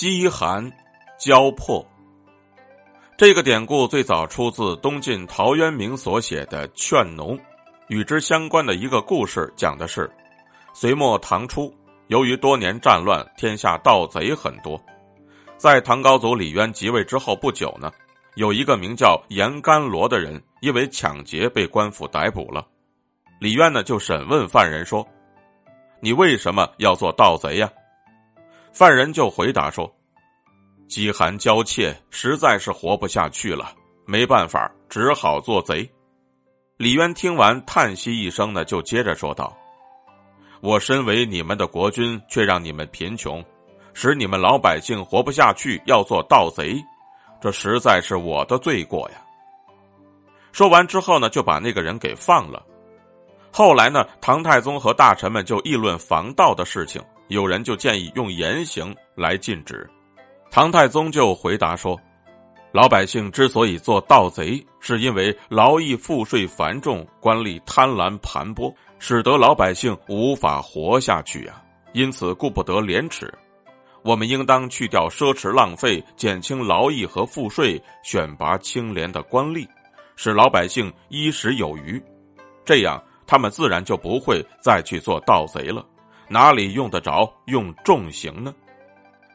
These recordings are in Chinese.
饥寒交迫。这个典故最早出自东晋陶渊明所写的《劝农》，与之相关的一个故事讲的是：隋末唐初，由于多年战乱，天下盗贼很多。在唐高祖李渊即位之后不久呢，有一个名叫严甘罗的人，因为抢劫被官府逮捕了。李渊呢就审问犯人说：“你为什么要做盗贼呀？”犯人就回答说：“饥寒交切，实在是活不下去了，没办法，只好做贼。”李渊听完，叹息一声呢，就接着说道：“我身为你们的国君，却让你们贫穷，使你们老百姓活不下去，要做盗贼，这实在是我的罪过呀。”说完之后呢，就把那个人给放了。后来呢，唐太宗和大臣们就议论防盗的事情。有人就建议用严刑来禁止，唐太宗就回答说：“老百姓之所以做盗贼，是因为劳役赋税繁重，官吏贪婪盘剥，使得老百姓无法活下去呀。因此顾不得廉耻，我们应当去掉奢侈浪费，减轻劳役和赋税，选拔清廉的官吏，使老百姓衣食有余，这样他们自然就不会再去做盗贼了。”哪里用得着用重刑呢？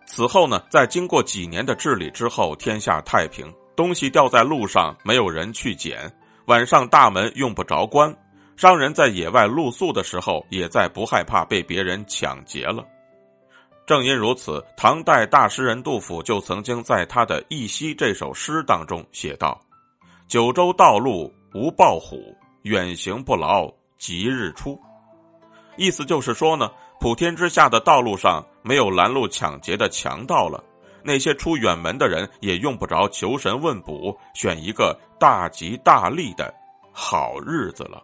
此后呢，在经过几年的治理之后，天下太平，东西掉在路上，没有人去捡；晚上大门用不着关，商人在野外露宿的时候，也再不害怕被别人抢劫了。正因如此，唐代大诗人杜甫就曾经在他的《忆昔》这首诗当中写道：“九州道路无豹虎，远行不劳即日出。”意思就是说呢。普天之下的道路上没有拦路抢劫的强盗了，那些出远门的人也用不着求神问卜，选一个大吉大利的好日子了。